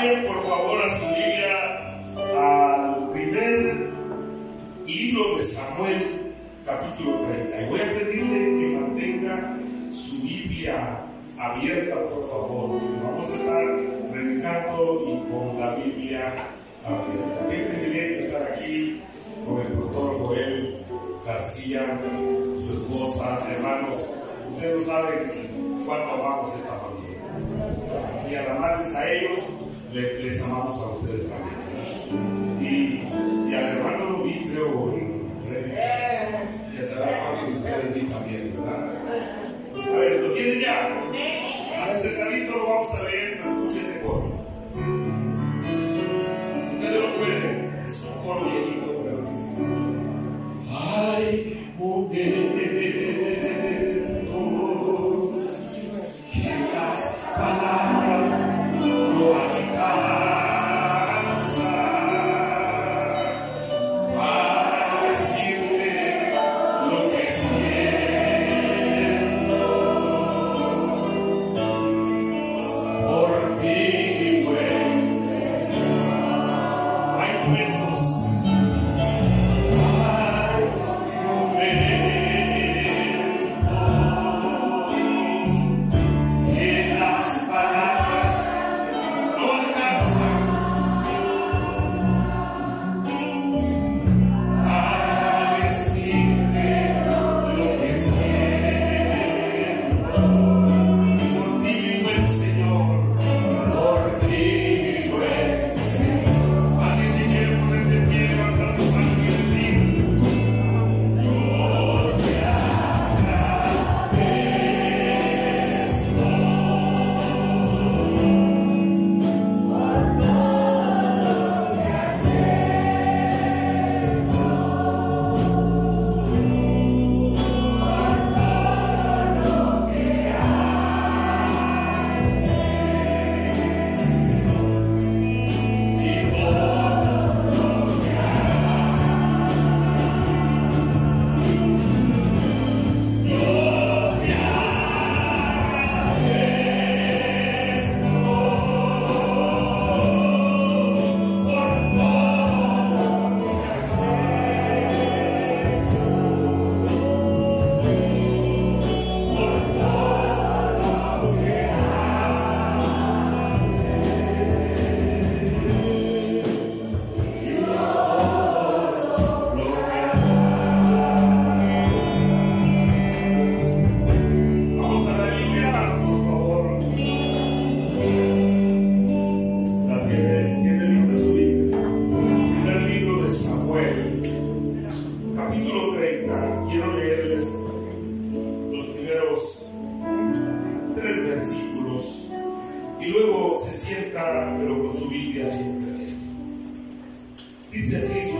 Por favor a su Biblia al primer libro de Samuel, capítulo 30. Y voy a pedirle que mantenga su Biblia abierta, por favor. Vamos a estar predicando y con la Biblia abierta. Qué privilegio estar aquí con el pastor Joel García, su esposa, hermanos. Ustedes no saben cuánto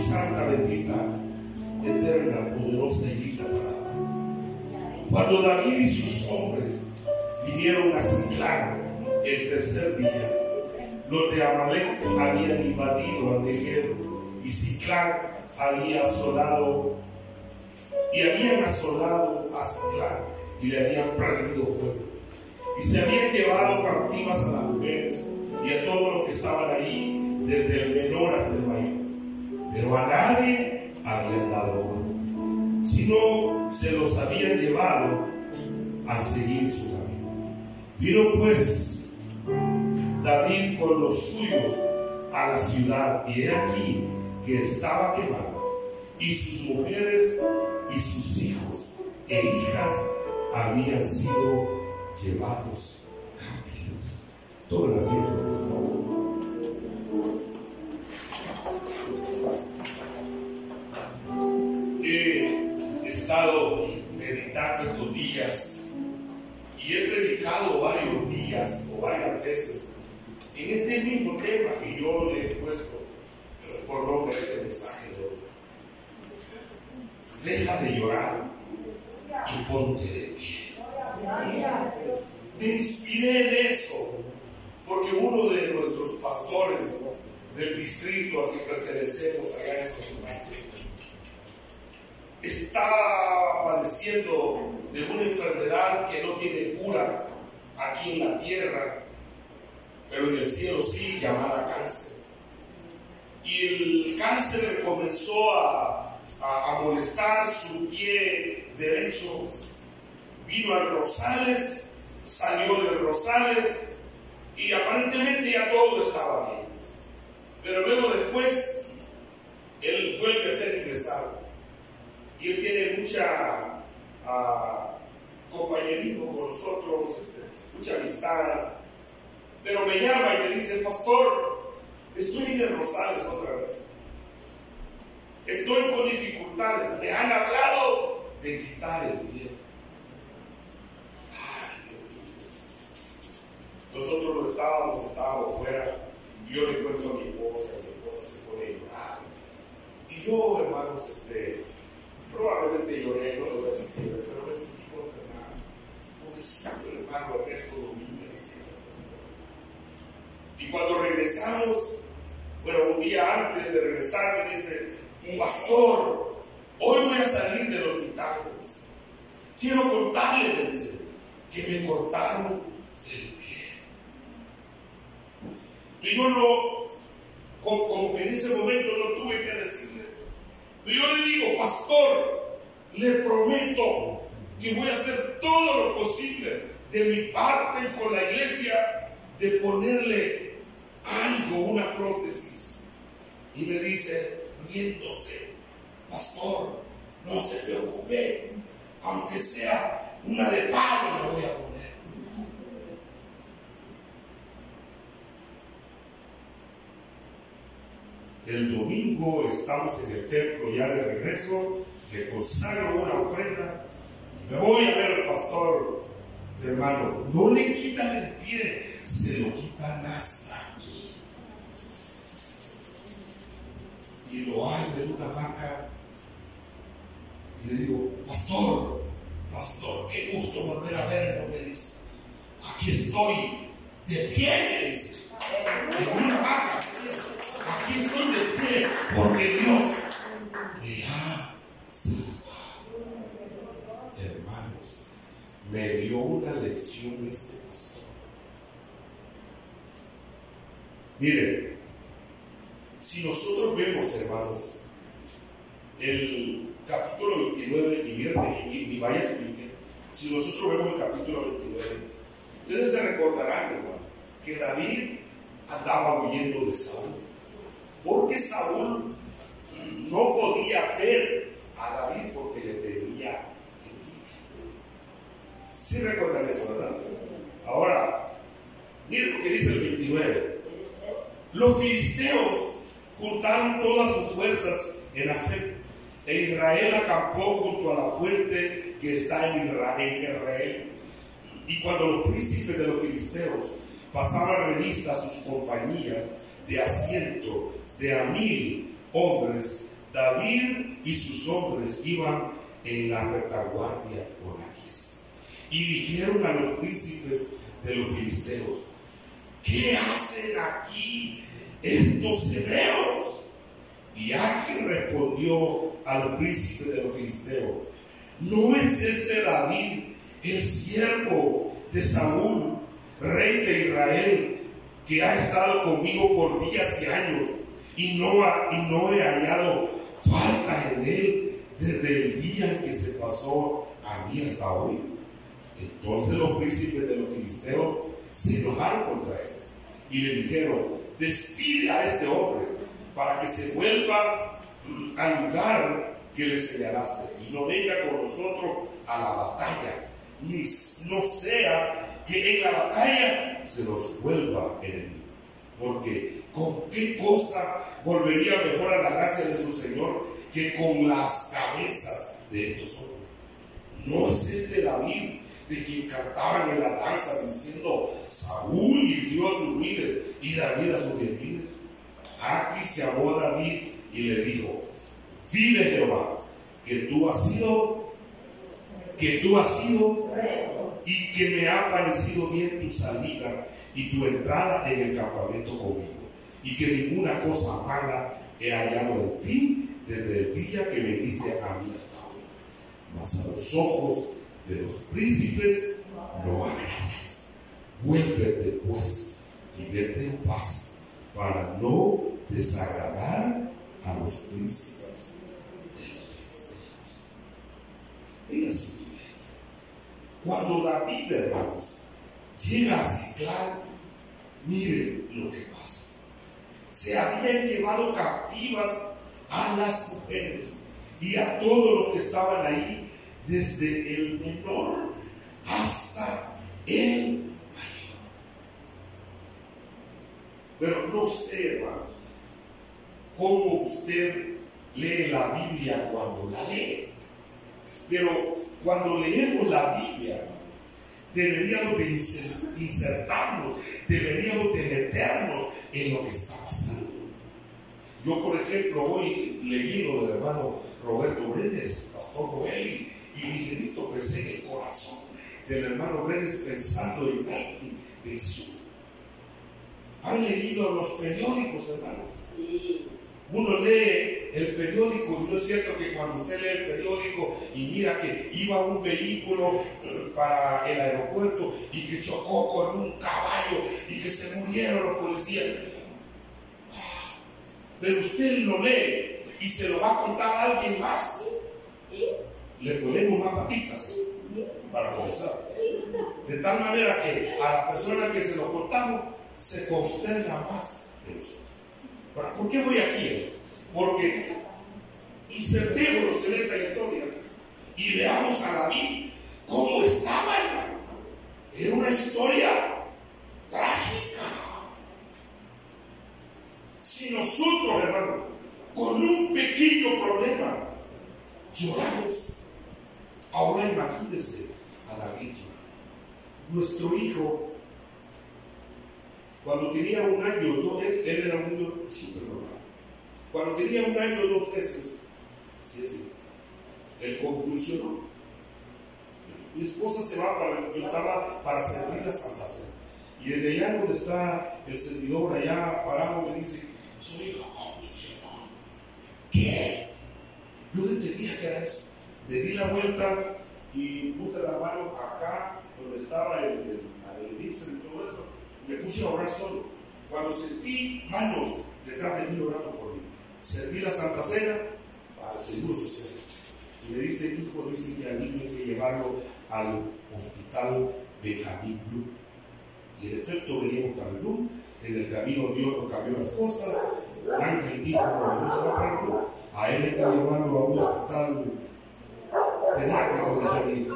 santa, bendita, eterna, poderosa y digna palabra. Cuando David y sus hombres vinieron a Ciclán el tercer día, los de Amalek habían invadido al Negev y Ciclán había asolado y habían asolado a Ciclán y le habían prendido fuego. Y se habían llevado cautivas a las mujeres y a todos los que estaban ahí, desde el menor hasta el. Pero a nadie habían dado muerte, sino se los habían llevado a seguir su camino. Vino pues David con los suyos a la ciudad y he aquí que estaba quemada y sus mujeres y sus hijos e hijas habían sido llevados cautivos. Todo el asiento, por favor. Estado meditando estos días y he predicado varios días o varias veces en este mismo tema que yo le he puesto por nombre a este mensaje de. Deja de llorar y ponte de pie. Me inspiré en eso porque uno de nuestros pastores del distrito al que pertenecemos allá en estos Unidos está padeciendo de una enfermedad que no tiene cura aquí en la tierra pero en el cielo sí llamada cáncer. Y el cáncer comenzó a, a molestar su pie derecho. Vino al Rosales, salió del Rosales y aparentemente ya todo estaba bien. Pero luego después, él vuelve a ser ingresado. Y él tiene mucha uh, compañerismo con nosotros, este, mucha amistad. Pero me llama y me dice, pastor, estoy en Rosales otra vez. Estoy con dificultades. Me han hablado de quitar el pie. Nosotros lo estábamos, estábamos fuera. Yo le cuento a mi esposa, mi esposa se pone a llorar. Y yo, hermanos, este, probablemente lloré, no lo voy a decir, pero me sentí consternado. Pobrecito el hermano Ernesto Domínguez. Y cuando regresamos, bueno, un día antes de regresar me dice, pastor, hoy voy a salir del hospital. Quiero contarle, me dice, que me cortaron el y yo no, como, que en ese momento no tuve que decirle. Yo le digo, pastor, le prometo que voy a hacer todo lo posible de mi parte con la iglesia de ponerle algo, una prótesis. Y me dice, riéndose, pastor, no se preocupe, aunque sea una de palo me voy a poner. El domingo estamos en el templo ya de regreso, le consagro una ofrenda me voy a ver al pastor, hermano. No le quitan el pie, se lo quitan hasta aquí. Y lo hay en una vaca y le digo, pastor, pastor, qué gusto volver a verlo, me dice. Aquí estoy, de pie, me dice, en una vaca. Estoy de pie porque Dios me ha salvado. Hermanos, me dio una lección este pastor. Miren, si nosotros vemos, hermanos, el capítulo 29, y miren, y, vaya a si nosotros vemos el capítulo 29, ustedes se recordarán, hermano, que David andaba huyendo de Saúl. Porque Saúl no podía ver a David porque le tenía Si ¿Sí recuerdan eso, ¿verdad? Ahora, miren lo que dice el 29. Los filisteos juntaron todas sus fuerzas en Afec, e Israel acampó junto a la fuente que está en Israel. Y cuando los príncipes de los filisteos pasaban revista a sus compañías de asiento de a mil hombres, David y sus hombres iban en la retaguardia por Aquís. Y dijeron a los príncipes de los filisteos, ¿qué hacen aquí estos hebreos? Y Aquís respondió al príncipe de los filisteos, ¿no es este David el siervo de Saúl, rey de Israel, que ha estado conmigo por días y años? Y no, he hallado falta en él desde el día en que se pasó a mí hasta hoy. Entonces los príncipes de los filisteos se enojaron contra él y le dijeron, despide a este hombre para que se vuelva al lugar que le señalaste y no venga con nosotros a la batalla, ni no sea que en la batalla se nos vuelva enemigo. Porque con qué cosa volvería mejor a la gracia de su Señor que con las cabezas de estos hombres. No es este David de quien cantaban en la danza diciendo Saúl hirió a sus miles y David a sus diez miles. Aquis llamó a David y le dijo, vive Jehová, que tú has sido, que tú has sido y que me ha parecido bien tu salida y tu entrada en el campamento conmigo y que ninguna cosa mala he hallado en ti desde el día que viniste a mí hasta hoy. Mas a los ojos de los príncipes no agradas. Vuélvete pues y vete en paz para no desagradar a los príncipes de los filisteos. Mira su Cuando David, hermanos, llega a Ciclán, miren lo que pasa. Se habían llevado captivas a las mujeres y a todos los que estaban ahí, desde el menor hasta el mayor. Pero no sé, hermanos, cómo usted lee la Biblia cuando la lee. Pero cuando leemos la Biblia, deberíamos de insertarnos, deberíamos de meternos en lo que está pasando. Yo, por ejemplo, hoy leí lo del hermano Roberto Brenes, pastor Joel, y ligerito pensé en el corazón del hermano Brenes pensando en alguien de Jesús. ¿Han leído los periódicos, hermano? Uno lee el periódico y no es cierto que cuando usted lee el periódico y mira que iba un vehículo eh, para el aeropuerto y que chocó con un caballo y que se murieron los policías. Ah, pero usted lo lee y se lo va a contar a alguien más. Le ponemos más patitas para comenzar. De tal manera que a la persona que se lo contamos se consterna más de nosotros. ¿Por qué voy aquí? Porque insertémonos en esta historia y veamos a David cómo estaba, Era una historia trágica. Si nosotros, hermano, con un pequeño problema lloramos, ahora imagínense a David Nuestro hijo cuando tenía un año, él, era un niño súper normal. Cuando tenía un año, dos meses, sí, sí, él convulsionó. Mi esposa se va para, yo estaba para servir la Santa Cena. Y desde allá donde está el servidor allá parado me dice, su hijo convulsionó. ¿Qué? Yo entendía que era eso. Le di la vuelta y puse la mano acá donde estaba el, el, el, y todo eso me puse a orar solo. Cuando sentí manos detrás de mí orando serví la Santa Cena para el Seguro Social. Y me dice, hijo, dice que al niño hay que llevarlo al hospital Benjamín Blue. Y en efecto veníamos a Blue, en el camino Dios nos cambió las cosas, el ángel dijo, a él hay que llevarlo a un hospital pediátrico de Benjamín.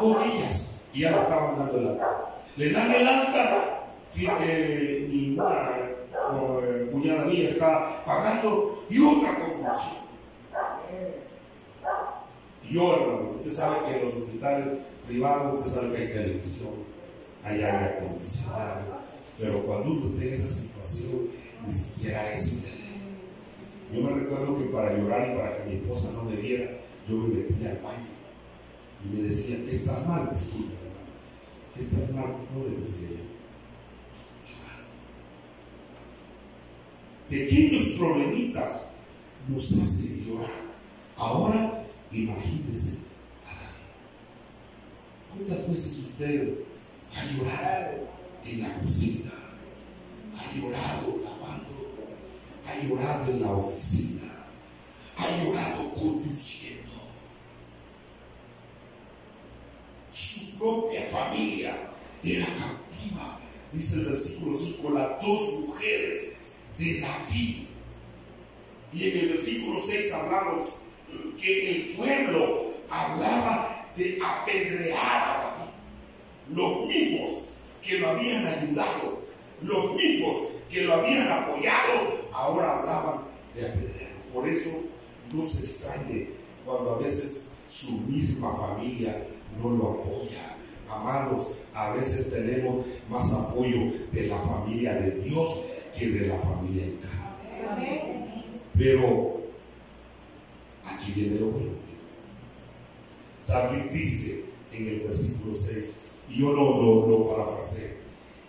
Dos días, y ya lo estaban dando el alta. Le dan el alta que mi eh, cuñada mía está pagando y otra convulsión. Y yo, hermano, usted sabe que en los hospitales privados, usted sabe que hay televisión, hay aire acondicionado, pero cuando uno tiene esa situación, ni siquiera eso Yo me recuerdo que para llorar y para que mi esposa no me viera, yo me metía al baño y me decía, ¿qué estás mal? Disculpe, hermano, ¿qué estás mal? No le decía yo pequeños problemitas nos hacen llorar. Ahora, imagínense a David. ¿Cuántas veces usted ha llorado en la cocina? Ha llorado lavando, ha llorado en la oficina, ha llorado conduciendo. Su propia familia era captiva, dice el versículo 5, las dos mujeres de David. Y en el versículo 6 hablamos que el pueblo hablaba de apedrear a David. Los mismos que lo habían ayudado, los mismos que lo habían apoyado, ahora hablaban de apedrear. Por eso no se extrañe cuando a veces su misma familia no lo apoya. Amados, a veces tenemos más apoyo de la familia de Dios que de la familia Pero aquí viene lo bueno. David dice en el versículo 6, y yo lo, lo, lo parafraseé,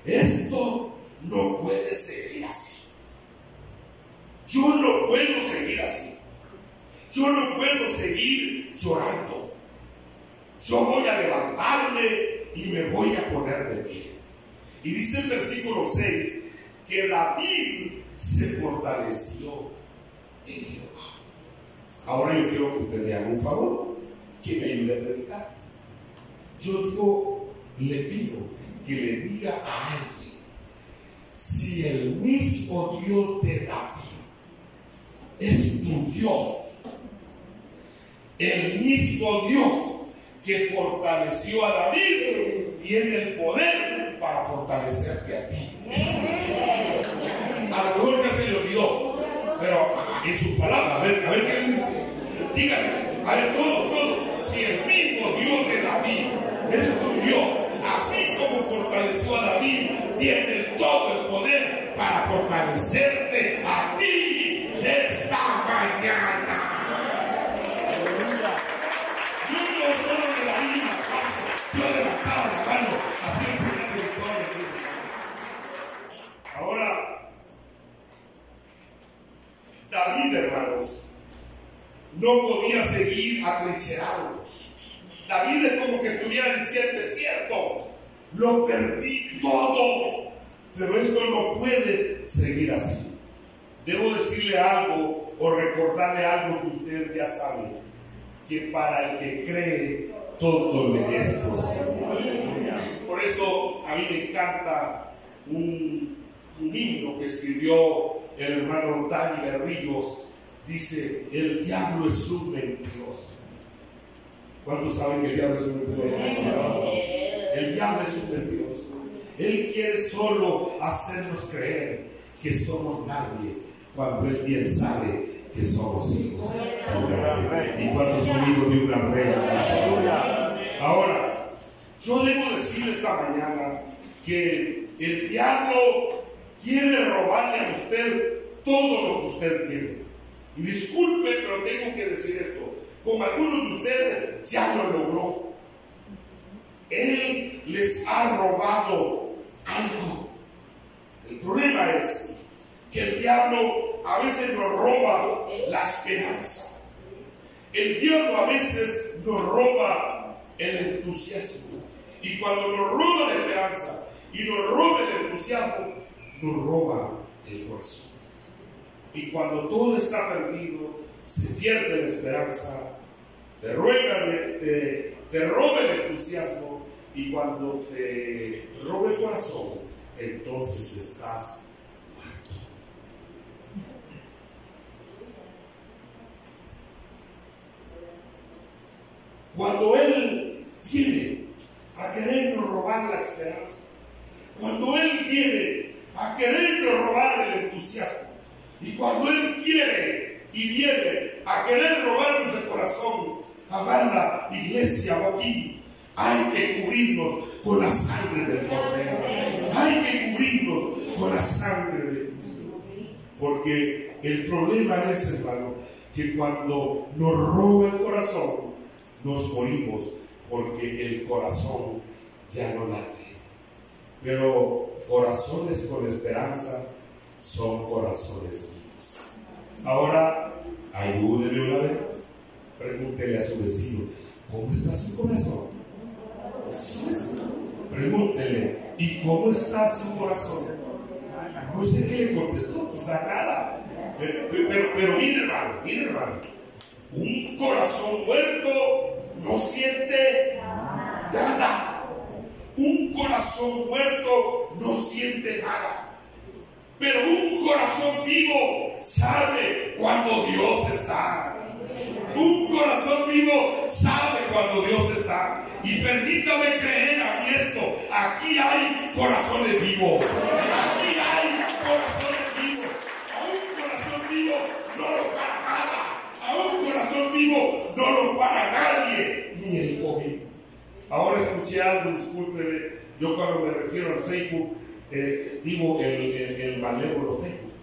esto no puede seguir así. Yo no puedo seguir así. Yo no puedo seguir llorando. Yo voy a levantarme y me voy a poner de pie. Y dice el versículo 6, que David se fortaleció en Jehová. Ahora yo quiero que usted me haga un favor, que me ayude a predicar. Yo digo, le pido que le diga a alguien, si el mismo Dios de David es tu Dios, el mismo Dios que fortaleció a David tiene el poder para fortalecerte a ti. A lo mejor ya se le olvidó, pero en su palabra, a ver, a ver qué le dice. Dígale, a ver, todos, todos, si el mismo Dios de David es tu Dios, así como fortaleció a David, tiene todo el poder para fortalecerte David es como que estuviera diciendo, es cierto, lo perdí todo, pero esto no puede seguir así. Debo decirle algo o recordarle algo que usted ya sabe, que para el que cree todo le es posible. Por eso a mí me encanta un, himno que escribió el hermano Dani Garrillos, dice, el diablo es un mentiroso. ¿Cuántos saben que el diablo es un mentiroso? El diablo es un mentiroso. Él quiere solo hacernos creer que somos nadie, cuando él bien sabe que somos hijos. Y cuando son hijos de una rey. Ahora, yo debo decir esta mañana que el diablo quiere robarle a usted todo lo que usted tiene. Y disculpe, pero tengo que decir esto. Como algunos de ustedes ya lo logró. Él les ha robado algo. El problema es que el diablo a veces nos roba la esperanza. El diablo a veces nos roba el entusiasmo. Y cuando nos roba la esperanza y nos roba el entusiasmo, nos roba el corazón. Y cuando todo está perdido, se pierde la esperanza, te ruega, te, te roba el entusiasmo y cuando te roba el corazón, entonces estás muerto. Cuando Él viene a querernos robar la esperanza, cuando Él viene a querernos robar el entusiasmo, y cuando Él quiere y viene a querer robarnos el corazón, amada iglesia o aquí, hay que cubrirnos con la sangre del Cordero. Hay que cubrirnos con la sangre de Cristo. Porque el problema es, hermano, que cuando nos roba el corazón, nos morimos porque el corazón ya no late. Pero corazones con esperanza son corazones vivos. Ahora, ayúdeme una vez. Pregúntele a su vecino, ¿cómo está su corazón? Pregúntele, ¿y cómo está su corazón? No sé qué le contestó, quizá nada. Pero, pero, pero mire, hermano, mire, hermano. Un corazón muerto no siente nada. Un corazón muerto no siente nada. Pero un corazón vivo sabe cuando Dios está. Un corazón vivo sabe cuando Dios está. Y permítame creer a esto. Aquí hay corazones vivos. Aquí hay corazones vivos. A un corazón vivo no lo para nada. A un corazón vivo no lo para nadie. Ni el COVID. Ahora escuché algo, discúlpeme. Yo cuando me refiero al Facebook, eh, digo el, el, el malévolo Facebook.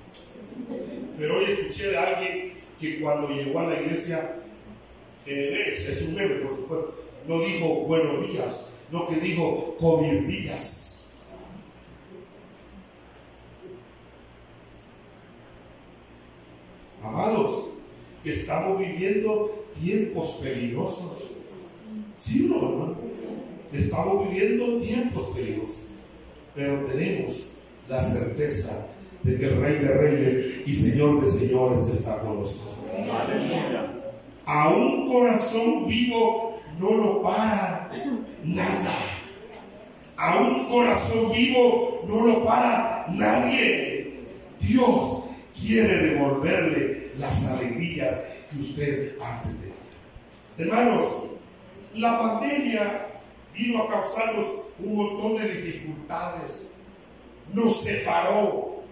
Pero hoy escuché de alguien que cuando llegó a la iglesia, eh, es un meme, por supuesto, no dijo buenos días, no que dijo comer días. Amados, estamos viviendo tiempos peligrosos. ¿Sí o no, hermano? Estamos viviendo tiempos peligrosos, pero tenemos la certeza de que el Rey de Reyes y Señor de Señores está con nosotros. A un corazón vivo no lo para nada. A un corazón vivo no lo para nadie. Dios quiere devolverle las alegrías que usted antes tenía. Hermanos, la pandemia vino a causarnos un montón de dificultades. Nos separó.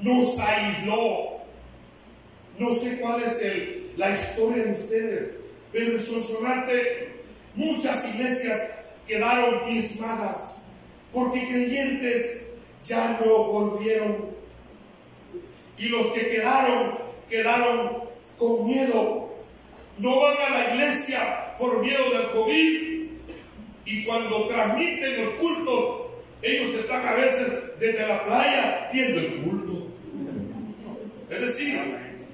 Nos aisló. No sé cuál es la historia de ustedes, pero en Sonsonate muchas iglesias quedaron diezmadas porque creyentes ya no volvieron. Y los que quedaron, quedaron con miedo. No van a la iglesia por miedo del COVID. Y cuando transmiten los cultos, ellos están a veces desde la playa viendo el culto. Es decir,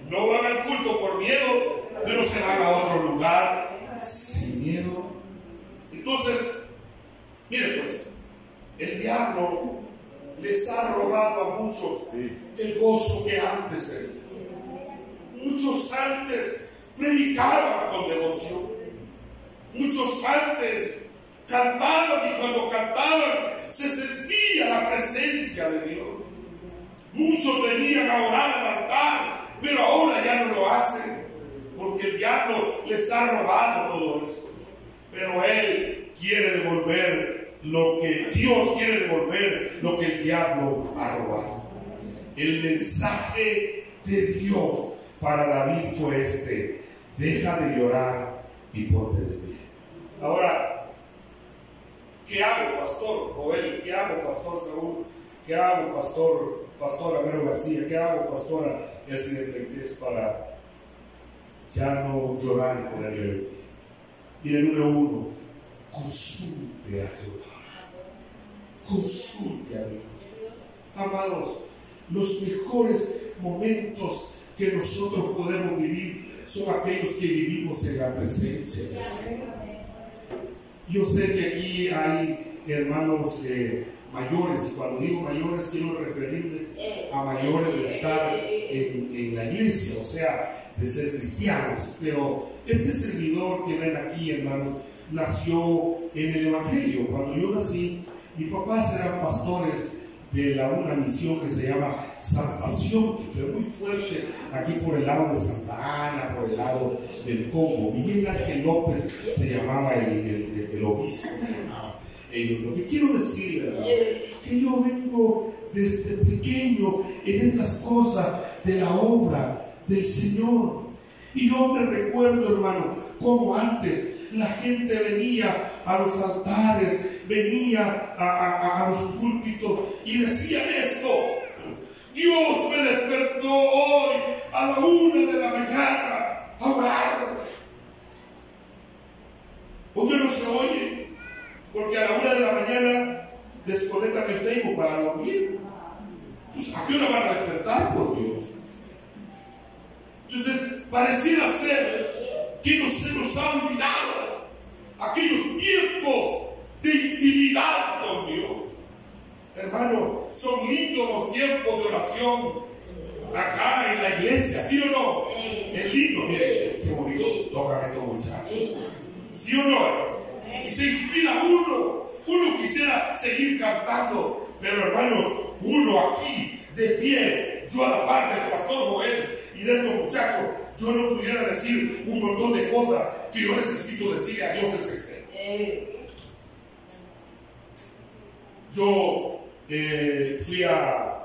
no van al culto miedo, pero se van a otro lugar sin miedo. Entonces, mire pues, el diablo les ha robado a muchos el gozo que antes tenían. Muchos antes predicaban con devoción. Muchos antes cantaban y cuando cantaban se sentía la presencia de Dios. Muchos venían a orar al altar, pero ahora ya no lo hacen porque el diablo les ha robado todo esto. Pero Él quiere devolver lo que Dios quiere devolver, lo que el diablo ha robado. El mensaje de Dios para David fue este, deja de llorar y ponte de pie. Ahora, ¿qué hago, pastor Joel? ¿Qué hago, pastor Saúl? ¿Qué hago, pastor, pastor Amero García? ¿Qué hago, pastora es para ya no llorar y ponerle de pie? Mire, número uno, consulte a Jehová. Consulte a Dios. Amados, los mejores momentos que nosotros podemos vivir son aquellos que vivimos en la presencia del Señor. Yo sé que aquí hay hermanos eh, mayores, y cuando digo mayores quiero referirme a mayores de estar en, la iglesia, o sea, de ser cristianos. Pero este servidor que ven aquí, hermanos, nació en el Evangelio. Cuando yo nací, mis papás eran pastores de la, una misión que se llama Salvación, que fue muy fuerte aquí por el lado de Santa Ana, por el lado del Congo. Miguel Ángel López se llamaba el, el, obispo. Lo que quiero decir, es que yo vengo desde pequeño en estas cosas de la obra del Señor. Y yo me recuerdo, hermano, como antes la gente venía a los altares, venía a, los púlpitos y decían esto. Dios me despertó hoy a la una de la mañana a orar. ¿Por no se oye? Porque a la una de la mañana desconectan el Facebook para dormir. Pues, ¿A qué hora van a despertar, por Dios? Entonces, pareciera ser que no se nos ha olvidado aquellos tiempos de intimidad con Dios. Hermano, son lindos los tiempos de oración acá en la iglesia, ¿sí o no? Es lindo, mire, qué bonito tocan estos muchachos. ¿Sí o no? Y se inspira uno, uno quisiera seguir cantando, pero hermanos, uno aquí, de pie, yo a la parte del pastor Joel y de estos muchachos, yo no pudiera decir un montón de cosas que yo necesito decirle a Dios del secreto. Yo eh, fui a,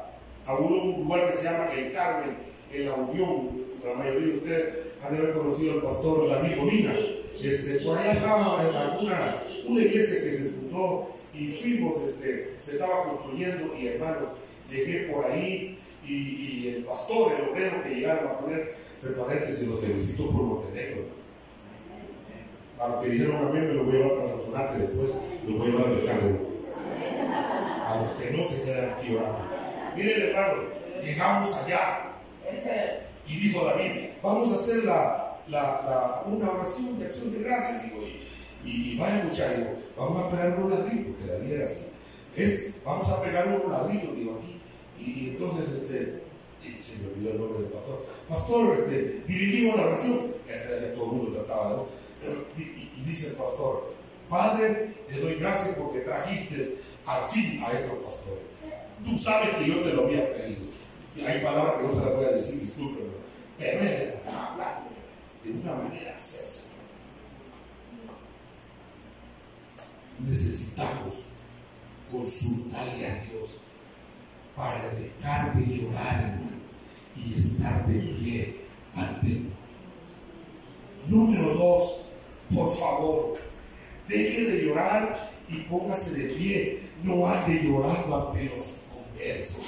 un lugar que se llama El Carmen, en la Unión. La mayoría de ustedes han conocido al pastor David Molina. Este, por allá estaba una, una iglesia que se fundó y fuimos, este, se estaba construyendo y hermanos, llegué por ahí y, el pastor, el obrero que llegaron a poner, entre se los felicitó por Montenegro. A lo que dijeron a mí me lo voy a llevar para Sonsonate después, lo voy a llevar al cargo a los que no se quedan aquí orando. Miren, hermano, llegamos allá y dijo David, vamos a hacer la, la, una oración de acción de gracias. Digo, y, vaya muchachos, vamos a pegar una aquí, porque David era así. es, vamos a pegar un ladrillo, digo aquí. Y, entonces, este, se me olvidó el nombre del pastor. Pastor, este, dirigimos la oración. todo el mundo trataba, ¿no? Y, dice el pastor, Padre, te doy gracias porque trajiste al fin a estos pastores. Tú sabes que yo te lo había pedido. Y hay palabras que no se las voy a decir, discúlpenme. Pero es hablar de una manera hacerse. Necesitamos consultarle a Dios para dejar de llorar y estar de pie ante. Número dos, por favor, deje de llorar y póngase de pie. No ande llorando ante los conversos.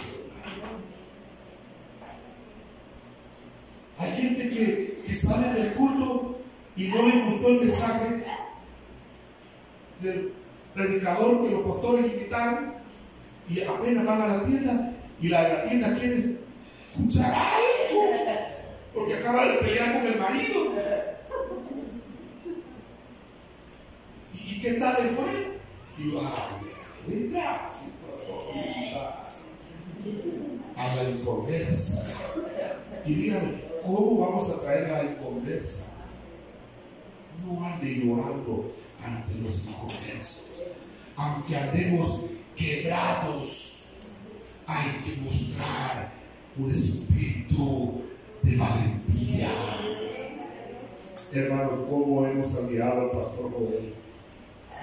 Hay gente que, que sale del culto y no le gustó el mensaje del predicador que los pastores invitaron y apenas van a la tienda y la de la tienda quiere escuchar algo porque acaba de pelear con el marido. ¿Y, qué tal le fue? Y yo, ay, gracias, a la inconversa. Y dígame, ¿cómo vamos a traer a la inconversa? No ande llorando ante los inconversos. Aunque andemos quebrados, hay que mostrar un espíritu de valentía. Hermanos, ¿cómo hemos admirado al pastor Joel?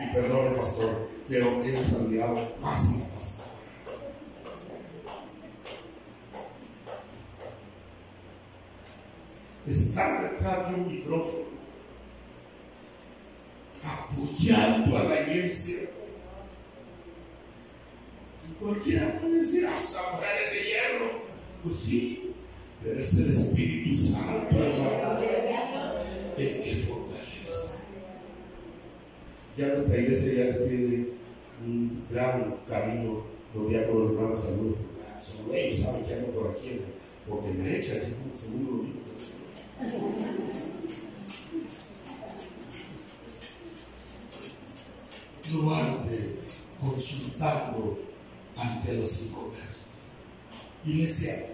Y perdone, pastor, pero hemos admirado más al pastor. Estar detrás de un micrófono apoyando a la iglesia. Cualquiera puede decir, hasta mujeres de hierro. Pues sí, pero es el Espíritu Santo, hermano, el que fortalece. Ya nuestra iglesia ya tiene un gran cariño, los diáconos, hermanos, saludos. Solo ellos saben que ando por aquí, porque me echan, seguro lo mismo. lugar de consultarlo ante los inconversos. Iglesia,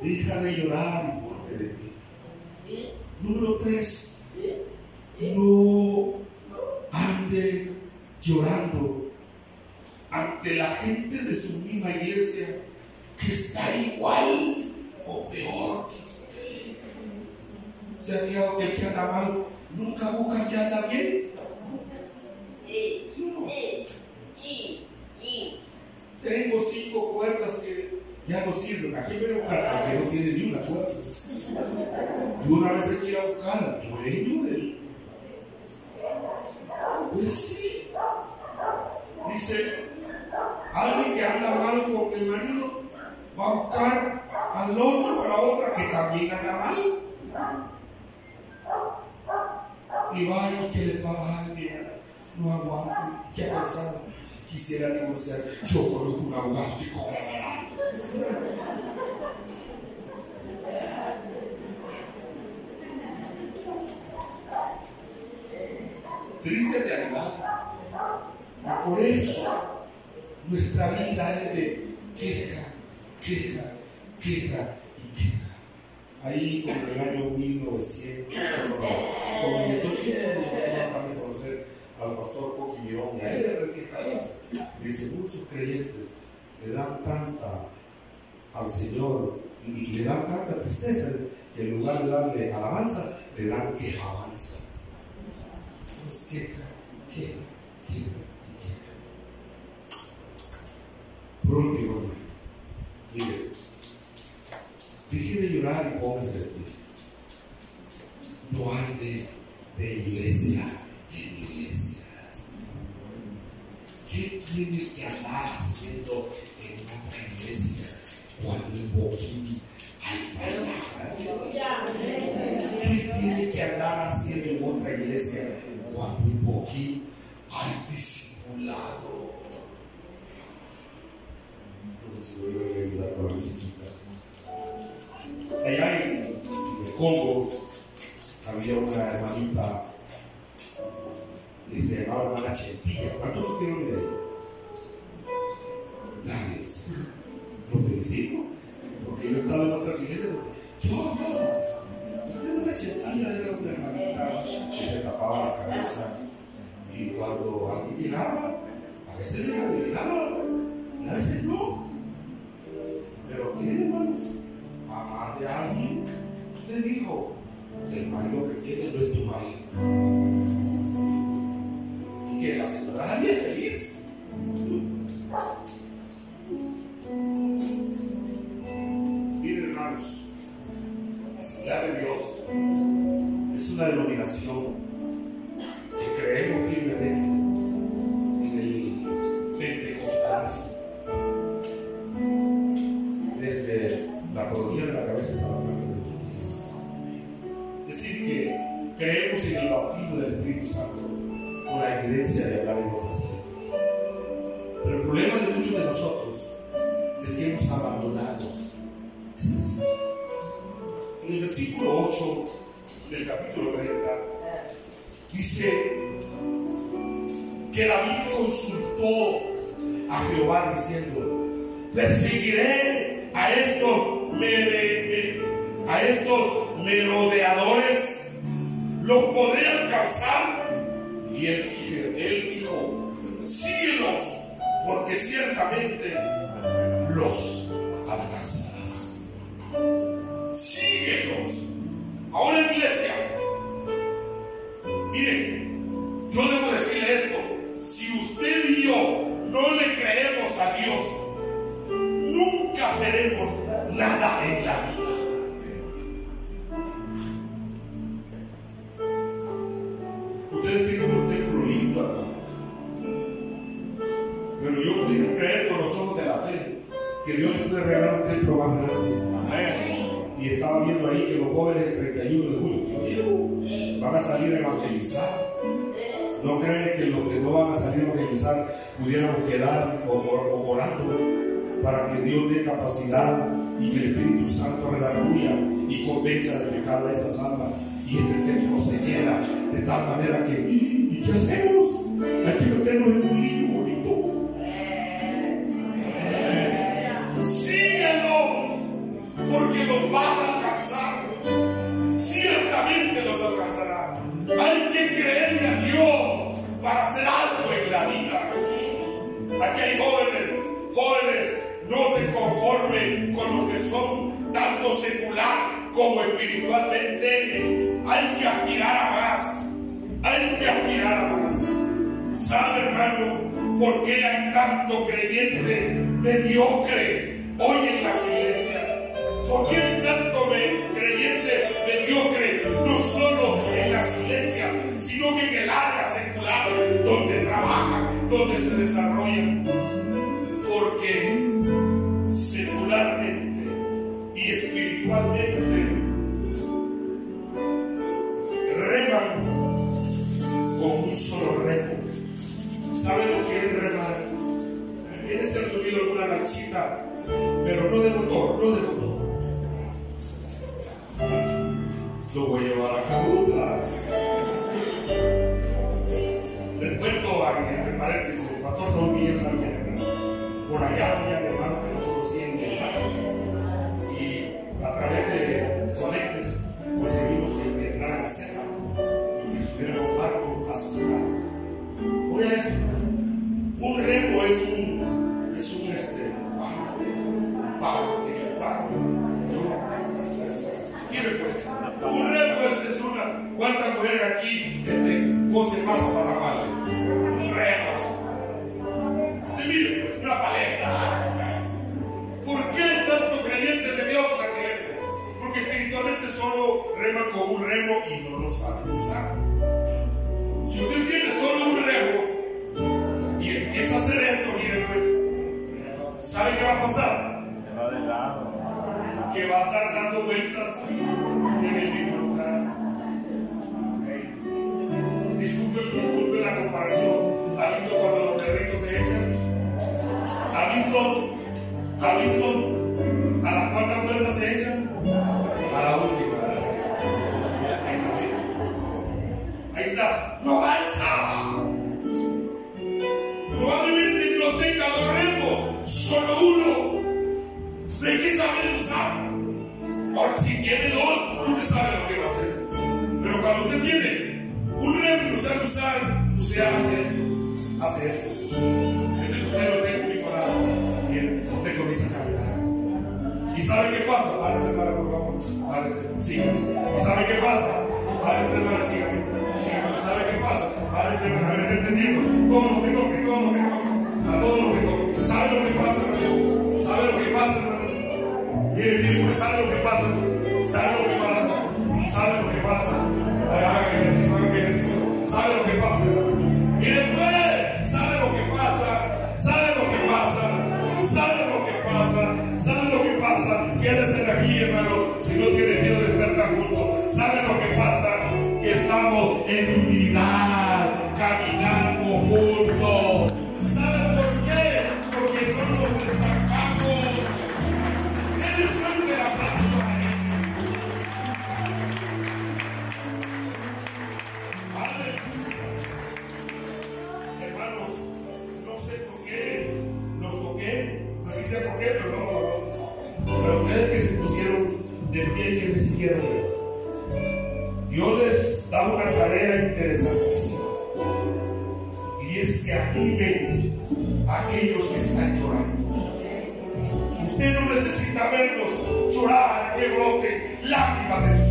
déjame llorar y ponte de pie. Número tres, no ande llorando ante la gente de su misma iglesia que está igual o peor que usted. ¿Se ha fijado que el que anda mal nunca busca que anda bien? Tengo cinco cuerdas que ya no sirven. Aquí voy a buscar que no tiene ni una cuerda. Y una vez hay que a buscarla, dueño del. Pues sí. Dice, alguien que anda mal con el marido va a buscar al otro o a la otra que también anda mal. Y va y que le paga a alguien no aguanto. ¿Qué ha pensado? Quisiera divorciar. Yo conozco un abogado. Triste realidad. Por eso nuestra vida es de queja, queja, queja y queja. Ahí como el año 1900, como el al pastor Coqui Mirón y a él que Dice, muchos creyentes le dan tanta al Señor y le dan tanta tristeza que en lugar de darle alabanza, le dan quejabanza. Entonces, queja, queja, queja y queja. Por último, mire, deje de llorar y póngase de pie. No ande de iglesia ¿Qué que andar haciendo en otra iglesia cuando en de Dios es una denominación perseguiré a estos, seremos nada en la vida. Ustedes tienen un templo lindo, hermano. Pero yo pudiera creer con los ojos de la fe que Dios les puede regalar un templo más grande. Y estaba viendo ahí que los jóvenes del 31 de julio van a salir a evangelizar. ¿No creen que los que no van a salir a evangelizar pudiéramos quedar o- o- o orando para que Dios dé capacidad y que el Espíritu Santo redarguya y convenza de pecado a esas almas y este templo se llena de tal manera que ¿y qué hacemos? Hay que meternos en hermano, por qué hay tanto creyente mediocre hoy en las iglesias? ¿Por qué hay tanto creyente mediocre no solo en las iglesias, sino que en el área secular donde trabajan, donde se desarrollan? Porque ¿cuántas mujeres aquí este, para pala? Un remo. Y mire pues, una paleta. ¿Por qué tanto creyente mediocre en las iglesias? Porque espiritualmente solo reman con un remo y no lo saben usar. Si usted tiene solo un remo y empieza a hacer esto, mire pues, ¿sabe qué va a pasar? Se va de lado. Que va a estar dando vueltas ¿Ha visto? ¿Ha visto? ¿A las cuarta puertas se echan? A la última. Ahí está, mira. Ahí está. ¡No alza! Probablemente no tenga dos remos, solo uno. ¿De qué saben usar? Ahora, si tiene dos, usted sabe lo que va a hacer. Pero cuando usted tiene un remo y no sabe usar, usted hace Padre, sí. Sabe qué pasa? Padre, hermano, sígame. Sígame. ¿Sabe qué pasa? Padre, hermano, a ver, entendiendo. Pues. Todo lo que toque, todo lo que toque. A todo lo que toque. ¿Sabe lo que pasa? ¿Sabe lo que pasa? Mire, el tiempo, pues, ¿sabe lo que pasa? ¿Sabe lo que pasa? ¿Sabe lo que pasa? Haga que necesita llorar, que broten lágrimas de sus